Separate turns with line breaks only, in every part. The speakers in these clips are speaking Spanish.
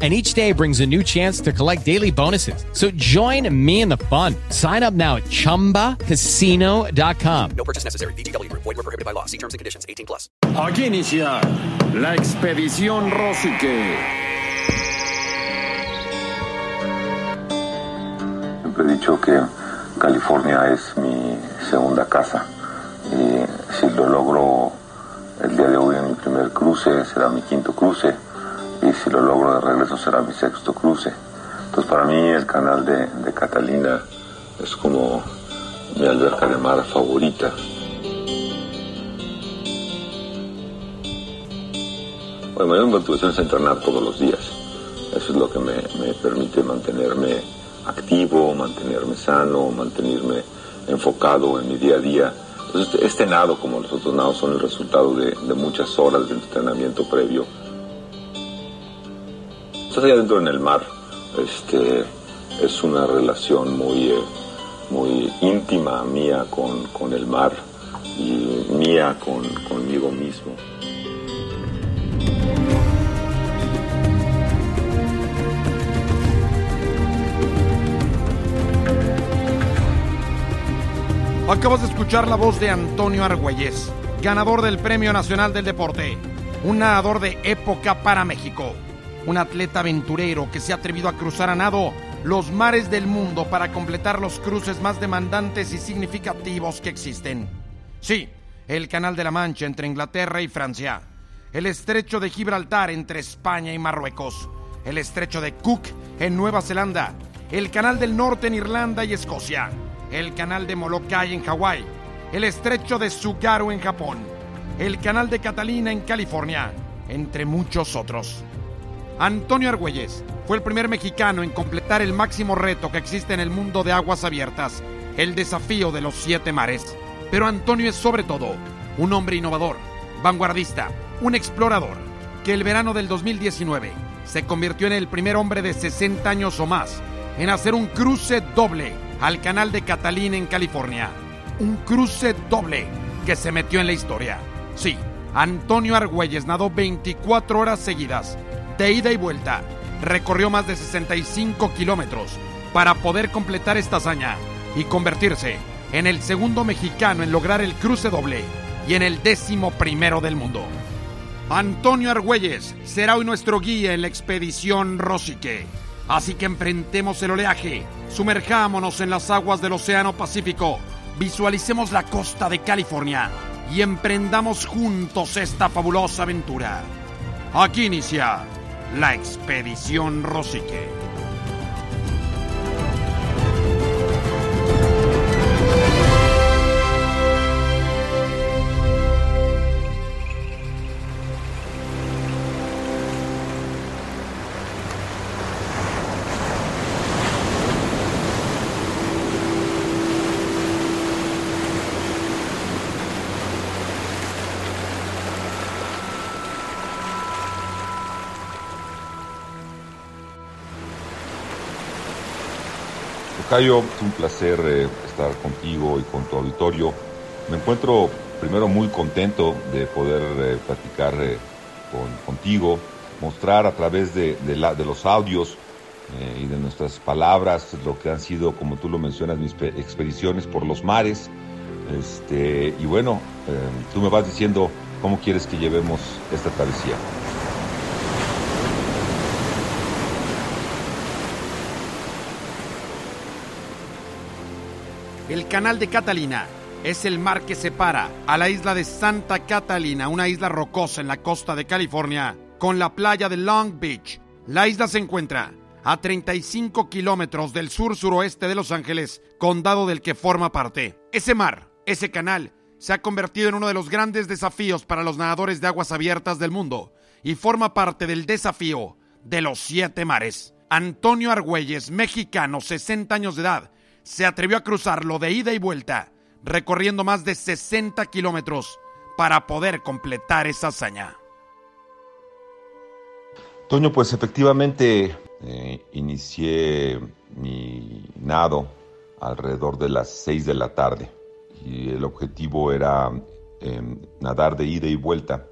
and each day brings a new chance to collect daily bonuses. So join me in the fun. Sign up now at ChumbaCasino.com.
No purchase necessary. BGW. Void were prohibited by law. See terms and conditions. 18 plus.
Aquí inicia la expedición Rosique.
Siempre he dicho que California es mi segunda casa y si lo logro el día de hoy en mi primer cruce, será mi quinto cruce y si lo logro de regreso será mi sexto cruce. Entonces para mí el canal de, Catalina es como mi alberca de mar favorita. Bueno, mi motivación es entrenar todos los días. Eso es lo que me, permite mantenerme activo, mantenerme sano, mantenerme enfocado en mi día a día. Entonces este nado, como los otros nados, son el resultado de muchas horas de entrenamiento previo estás allá adentro en el mar, este, es una relación muy, eh, muy íntima mía con, con, el mar y mía con, conmigo mismo.
Acabas de escuchar la voz de Antonio Argüelles, ganador del Premio Nacional del Deporte, un nadador de época para México un atleta aventurero que se ha atrevido a cruzar a nado los mares del mundo para completar los cruces más demandantes y significativos que existen. Sí, el Canal de la Mancha entre Inglaterra y Francia, el estrecho de Gibraltar entre España y Marruecos, el estrecho de Cook en Nueva Zelanda, el Canal del Norte en Irlanda y Escocia, el Canal de Molokai en Hawái, el estrecho de Tsugaru en Japón, el Canal de Catalina en California, entre muchos otros. Antonio Argüelles fue el primer mexicano en completar el máximo reto que existe en el mundo de aguas abiertas, el desafío de los siete mares. Pero Antonio es sobre todo un hombre innovador, vanguardista, un explorador, que el verano del 2019 se convirtió en el primer hombre de 60 años o más en hacer un cruce doble al canal de Catalina en California. Un cruce doble que se metió en la historia. Sí, Antonio Argüelles nadó 24 horas seguidas de ida y vuelta. Recorrió más de 65 kilómetros para poder completar esta hazaña y convertirse en el segundo mexicano en lograr el cruce doble y en el décimo primero del mundo. Antonio Argüelles será hoy nuestro guía en la expedición Rosique. Así que enfrentemos el oleaje, sumerjámonos en las aguas del Océano Pacífico, visualicemos la costa de California y emprendamos juntos esta fabulosa aventura. Aquí inicia la expedición Rosique.
Cayo, es un placer eh, estar contigo y con tu auditorio. Me encuentro primero muy contento de poder eh, platicar eh, contigo, mostrar a través de, de los audios y de nuestras palabras lo que han sido, como tú lo mencionas, mis expediciones por los mares. Este, y bueno, tú me vas diciendo cómo quieres que llevemos esta travesía.
El canal de Catalina es el mar que separa a la isla de Santa Catalina, una isla rocosa en la costa de California, con la playa de Long Beach. La isla se encuentra a 35 kilómetros del sur-suroeste de Los Ángeles, condado del que forma parte. Ese mar, ese canal, se ha convertido en uno de los grandes desafíos para los nadadores de aguas abiertas del mundo y forma parte del desafío de los siete mares. Antonio Argüelles, mexicano, 60 años de edad, se atrevió a cruzarlo de ida y vuelta, recorriendo más de 60 kilómetros para poder completar esa hazaña.
Toño, pues efectivamente eh, inicié mi nado alrededor de las 6 de la tarde y el objetivo era em, nadar de ida y vuelta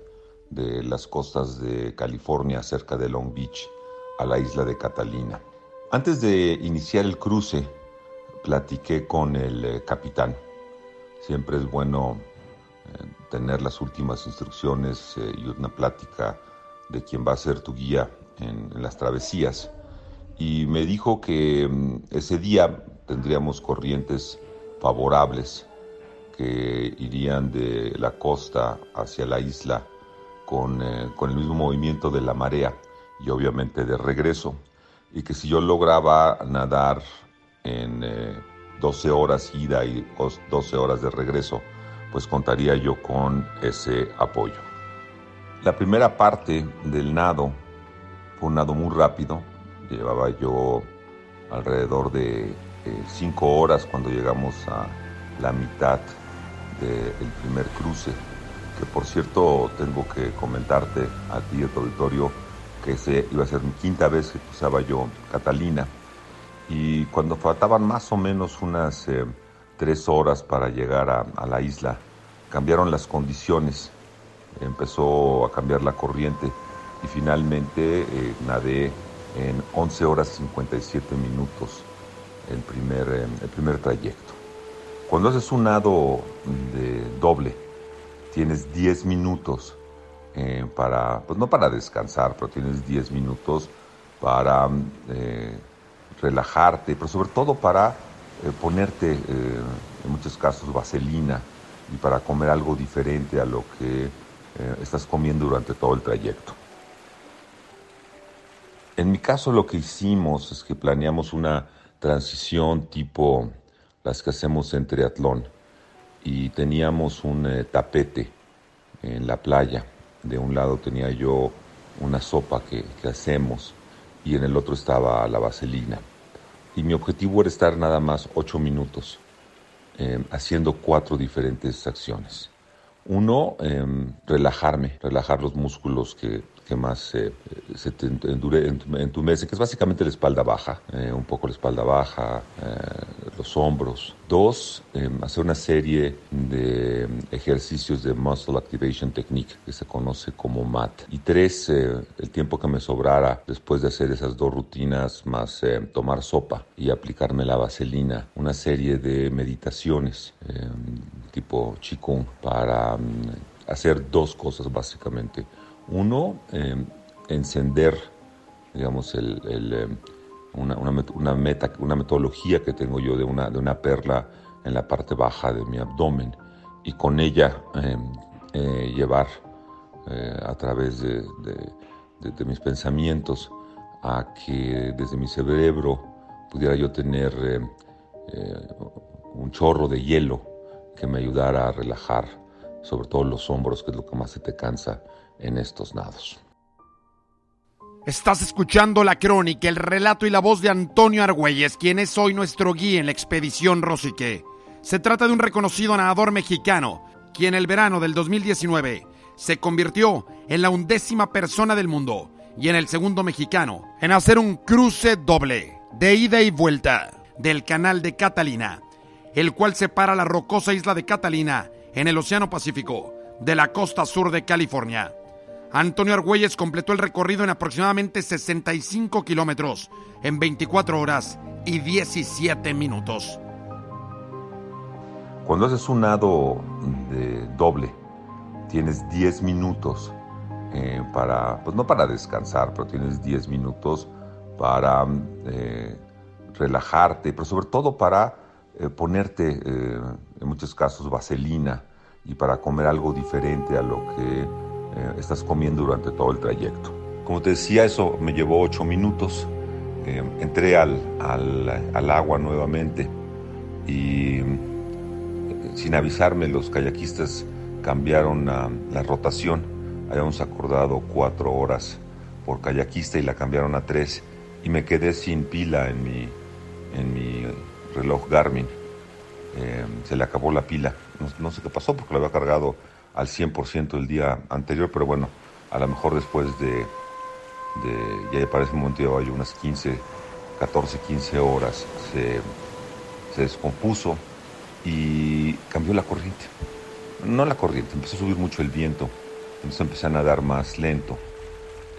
de las costas de California cerca de Long Beach a la isla de Catalina. Antes de iniciar el cruce, platiqué con el eh, capitán. Siempre es bueno eh, tener las últimas instrucciones eh, y una plática de quien va a ser tu guía en, las travesías. Y me dijo que mm, ese día tendríamos corrientes favorables que irían de la costa hacia la isla con, con, el mismo movimiento de la marea y obviamente de regreso. Y que si yo lograba nadar en eh, 12 horas ida y 12 horas de regreso, pues contaría yo con ese apoyo. La primera parte del nado fue un nado muy rápido. Llevaba yo alrededor de 5 eh, horas cuando llegamos a la mitad del primer cruce, que por cierto tengo que comentarte a ti, a tu auditorio, que ese iba a ser mi quinta vez que cruzaba yo Catalina. Y cuando faltaban más o menos unas eh, tres horas para llegar a, la isla, cambiaron las condiciones, empezó a cambiar la corriente y finalmente eh, nadé en 11 horas 57 minutos el primer, eh, el primer trayecto. Cuando haces un nado doble, tienes 10 minutos eh, para, pues no para descansar, pero tienes 10 minutos para relajarte, pero sobre todo para eh, ponerte, eh, en muchos casos, vaselina y para comer algo diferente a lo que eh, estás comiendo durante todo el trayecto. En mi caso lo que hicimos es que planeamos una transición tipo las que hacemos en triatlón. Y teníamos un tapete en la playa. De un lado tenía yo una sopa que, hacemos y en el otro estaba la vaselina. Y mi objetivo era estar nada más ocho minutos eh, haciendo cuatro diferentes acciones. Uno, eh, relajarme, relajar los músculos que, que más eh, se te endure, entumece, que es básicamente la espalda baja, eh, un poco la espalda baja, eh, los hombros. Dos, hacer una serie de ejercicios de Muscle Activation Technique, que se conoce como MAT. Y tres, el tiempo que me sobrara después de hacer esas dos rutinas, más tomar sopa y aplicarme la vaselina, una serie de meditaciones tipo Qigong para um, hacer dos cosas básicamente uno, eh, encender, digamos, eh, una, una, meta, una metodología que tengo yo de una, de una perla en la parte baja de mi abdomen y con ella eh, eh llevar a través de, de, de, mis pensamientos a que desde mi cerebro pudiera yo tener eh, un chorro de hielo que me ayudara a relajar sobre todo los hombros, que es lo que más se te cansa en estos nados.
Estás escuchando la crónica, el relato y la voz de Antonio Argüelles, quien es hoy nuestro guía en la expedición Rosique. Se trata de un reconocido nadador mexicano, quien el verano del 2019 se convirtió en la undécima persona del mundo y en el segundo mexicano en hacer un cruce doble, de ida y vuelta, del canal de Catalina, el cual separa la rocosa isla de Catalina en el Océano Pacífico de la costa sur de California. Antonio Argüelles completó el recorrido en aproximadamente 65 kilómetros en 24 horas y 17 minutos.
Cuando haces un nado de doble, tienes 10 minutos eh, para, pues no para descansar, pero tienes 10 minutos para eh, relajarte, pero sobre todo para eh, ponerte, en muchos casos, vaselina y para comer algo diferente a lo que eh, estás comiendo durante todo el trayecto. Como te decía, eso me llevó ocho minutos. Eh, entré al, al, al, agua nuevamente y eh, sin avisarme los kayakistas cambiaron la rotación. Habíamos acordado cuatro horas por kayakista y la cambiaron a tres y me quedé sin pila en mi, en mi reloj Garmin. Se le acabó la pila. No, no, sé qué pasó porque lo había cargado al 100% el día anterior, pero bueno, a lo mejor después de, ya para ese momento llevaba yo unas 15, 14, 15 horas, se, descompuso y cambió la corriente. No la corriente, empezó a subir mucho el viento, entonces empecé a nadar más lento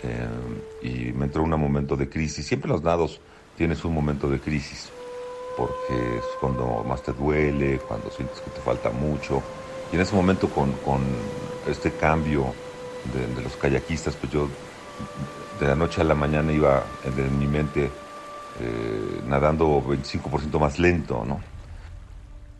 eh, y me entró un momento de crisis. Siempre los nados tienes un momento de crisis, porque es cuando más te duele, cuando sientes que te falta mucho. Y en ese momento con, con este cambio de, los kayakistas, pues yo de la noche a la mañana iba en, mi mente eh, nadando 25% más lento, ¿no?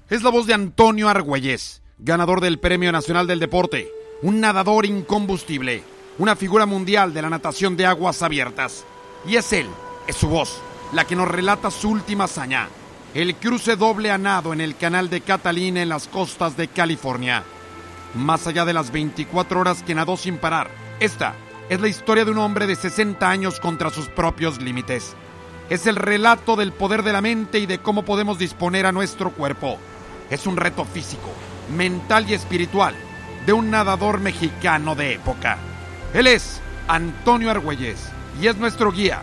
Es la voz de Antonio Argüelles, ganador del Premio Nacional del Deporte, un nadador incombustible, una figura mundial de la natación de aguas abiertas. Y es él, es su voz, la que nos relata su última hazaña, el cruce doble a nado en el canal de Catalina en las costas de California. Más allá de las 24 horas que nadó sin parar, esta es la historia de un hombre de 60 años contra sus propios límites. Es el relato del poder de la mente y de cómo podemos disponer a nuestro cuerpo. Es un reto físico, mental y espiritual de un nadador mexicano de época. Él es Antonio Argüelles y es nuestro guía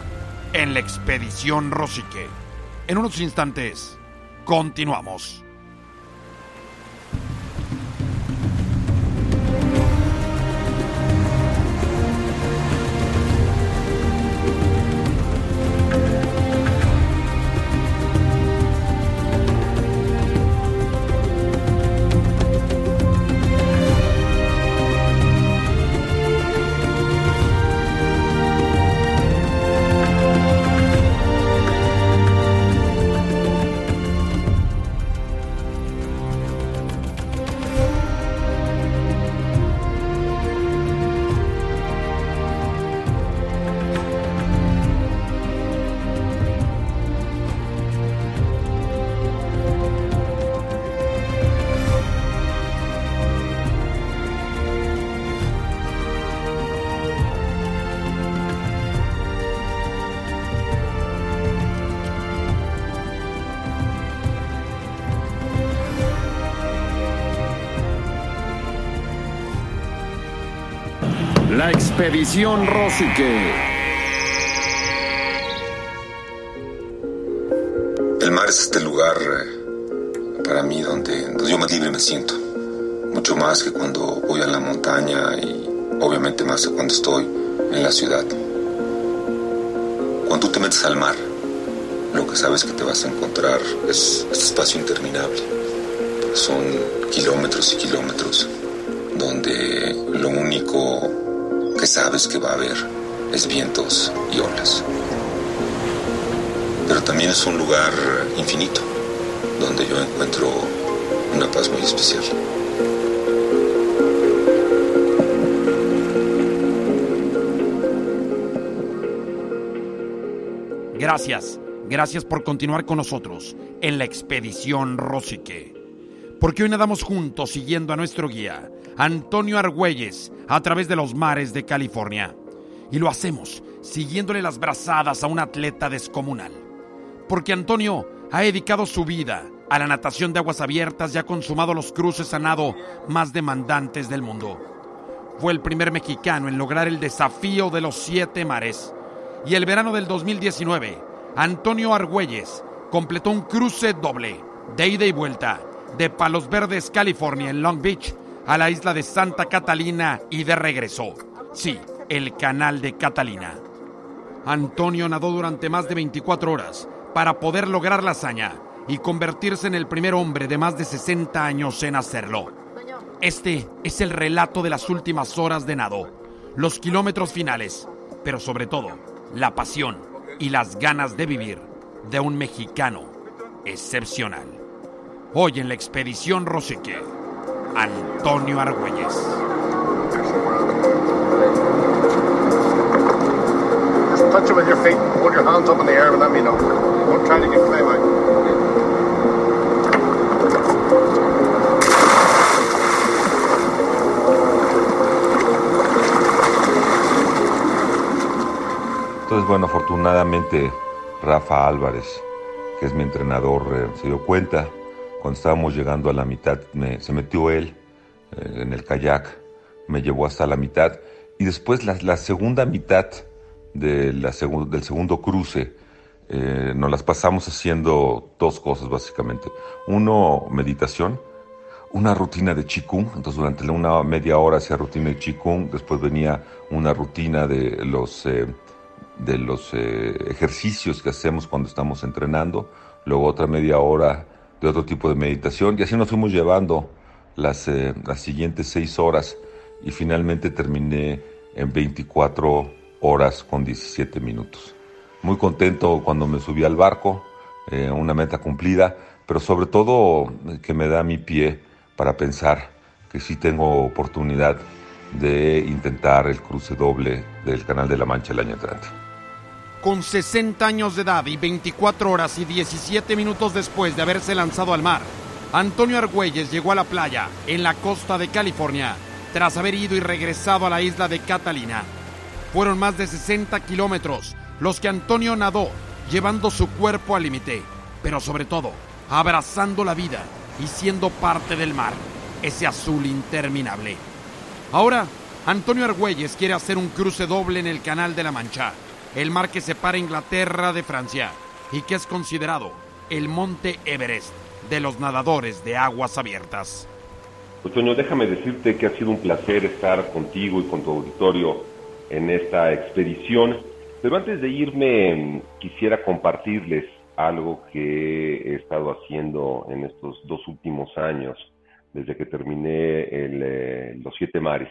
en la expedición Rosique. En unos instantes, continuamos.
La expedición Rosique.
El mar es este lugar eh, para mí donde, donde yo más libre me siento. Mucho más que cuando voy a la montaña y obviamente más que cuando estoy en la ciudad. Cuando tú te metes al mar, lo que sabes que te vas a encontrar es este espacio interminable. Son kilómetros y kilómetros donde lo único que sabes que va a haber es vientos y olas. Pero también es un lugar infinito, donde yo encuentro una paz muy especial.
Gracias, gracias por continuar con nosotros en la expedición Rosique. Porque hoy nadamos juntos siguiendo a nuestro guía, Antonio Argüelles, a través de los mares de California. Y lo hacemos siguiéndole las brazadas a un atleta descomunal. Porque Antonio ha dedicado su vida a la natación de aguas abiertas y ha consumado los cruces a nado más demandantes del mundo. Fue el primer mexicano en lograr el desafío de los siete mares. Y el verano del 2019, Antonio Argüelles completó un cruce doble, de ida y vuelta, de Palos Verdes, California, en Long Beach, a la isla de Santa Catalina y de regreso. Sí, el canal de Catalina. Antonio nadó durante más de 24 horas para poder lograr la hazaña y convertirse en el primer hombre de más de 60 años en hacerlo. Este es el relato de las últimas horas de nado, los kilómetros finales, pero sobre todo la pasión y las ganas de vivir de un mexicano excepcional. Hoy en la expedición Rosique, Antonio Argüelles.
Just touch it with your feet. Hold your hands up in the air and let me know. Don't try to get claim out.
Entonces, bueno, afortunadamente Rafa Álvarez, que es mi entrenador, eh, se dio cuenta. Cuando estábamos llegando a la mitad, me- se metió él eh, en el kayak me llevó hasta la mitad y después la, la segunda mitad de la segun- del segundo cruce eh, nos las pasamos haciendo dos cosas básicamente. Uno, meditación, una rutina de Qigong, entonces durante una media hora hacía rutina de Qigong, después venía una rutina de los, eh, de los eh, ejercicios que hacemos cuando estamos entrenando, luego otra media hora de otro tipo de meditación y así nos fuimos llevando las, eh, las siguientes seis horas y finalmente terminé en 24 horas con 17 minutos. Muy contento cuando me subí al barco, eh, una meta cumplida, pero sobre todo eh, que me da mi pie para pensar que sí tengo oportunidad de intentar el cruce doble del Canal de la Mancha el año entrante.
Con 60 años de edad y 24 horas y 17 minutos después de haberse lanzado al mar, Antonio Argüelles llegó a la playa en la costa de California tras haber ido y regresado a la isla de Catalina. Fueron más de 60 kilómetros los que Antonio nadó, llevando su cuerpo al límite, pero sobre todo, abrazando la vida y siendo parte del mar, ese azul interminable. Ahora, Antonio Argüelles quiere hacer un cruce doble en el Canal de la Mancha, el mar que separa Inglaterra de Francia y que es considerado el monte Everest de los nadadores de aguas abiertas.
Toño, déjame decirte que ha sido un placer estar contigo y con tu auditorio en esta expedición. Pero antes de irme, quisiera compartirles algo que he estado haciendo en estos dos últimos años, desde que terminé el, eh, los siete mares.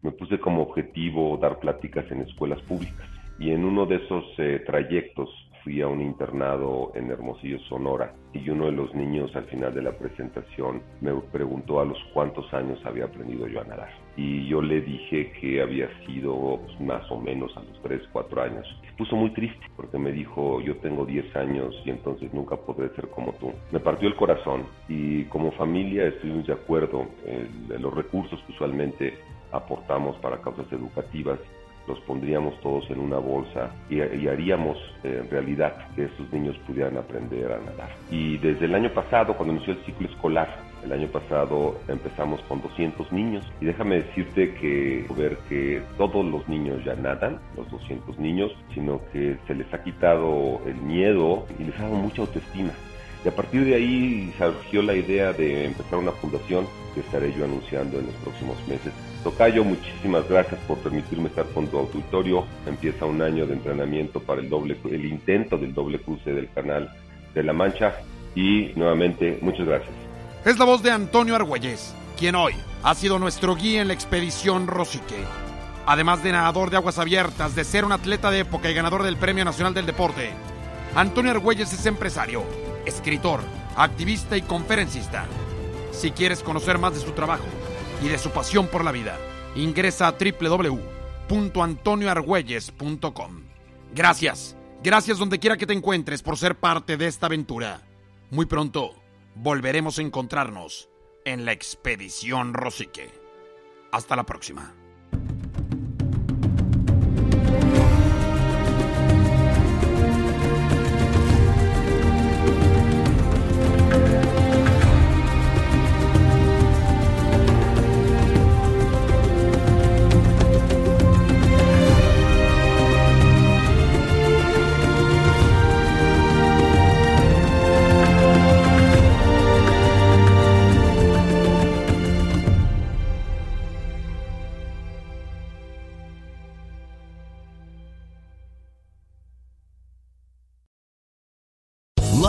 Me puse como objetivo dar pláticas en escuelas públicas y en uno de esos eh, trayectos fui a un internado en Hermosillo, Sonora, y uno de los niños al final de la presentación me preguntó a los cuántos años había aprendido yo a nadar. Y yo le dije que había sido pues, más o menos a los 3, 4 años. Se puso muy triste porque me dijo, yo tengo 10 años y entonces nunca podré ser como tú. Me partió el corazón y como familia estuvimos de acuerdo en los recursos que usualmente aportamos para causas educativas los pondríamos todos en una bolsa y, y haríamos eh, realidad que estos niños pudieran aprender a nadar. Y desde el año pasado, cuando inició el ciclo escolar, el año pasado empezamos con 200 niños y déjame decirte que ver que todos los niños ya nadan, los 200 niños, sino que se les ha quitado el miedo y les ha dado mucha autoestima. Y a partir de ahí surgió la idea de empezar una fundación que estaré yo anunciando en los próximos meses. Tocayo, muchísimas gracias por permitirme estar con tu auditorio. Empieza un año de entrenamiento para el doble, el intento del doble cruce del canal de la Mancha. Y nuevamente, muchas gracias.
Es la voz de Antonio Argüelles, quien hoy ha sido nuestro guía en la expedición Rosique. Además de nadador de aguas abiertas, de ser un atleta de época y ganador del Premio Nacional del Deporte, Antonio Argüelles es empresario, escritor, activista y conferencista. Si quieres conocer más de su trabajo y de su pasión por la vida, ingresa a www.antonioargüelles.com. Gracias, gracias donde quiera que te encuentres por ser parte de esta aventura. Muy pronto volveremos a encontrarnos en la expedición Rosique. Hasta la próxima.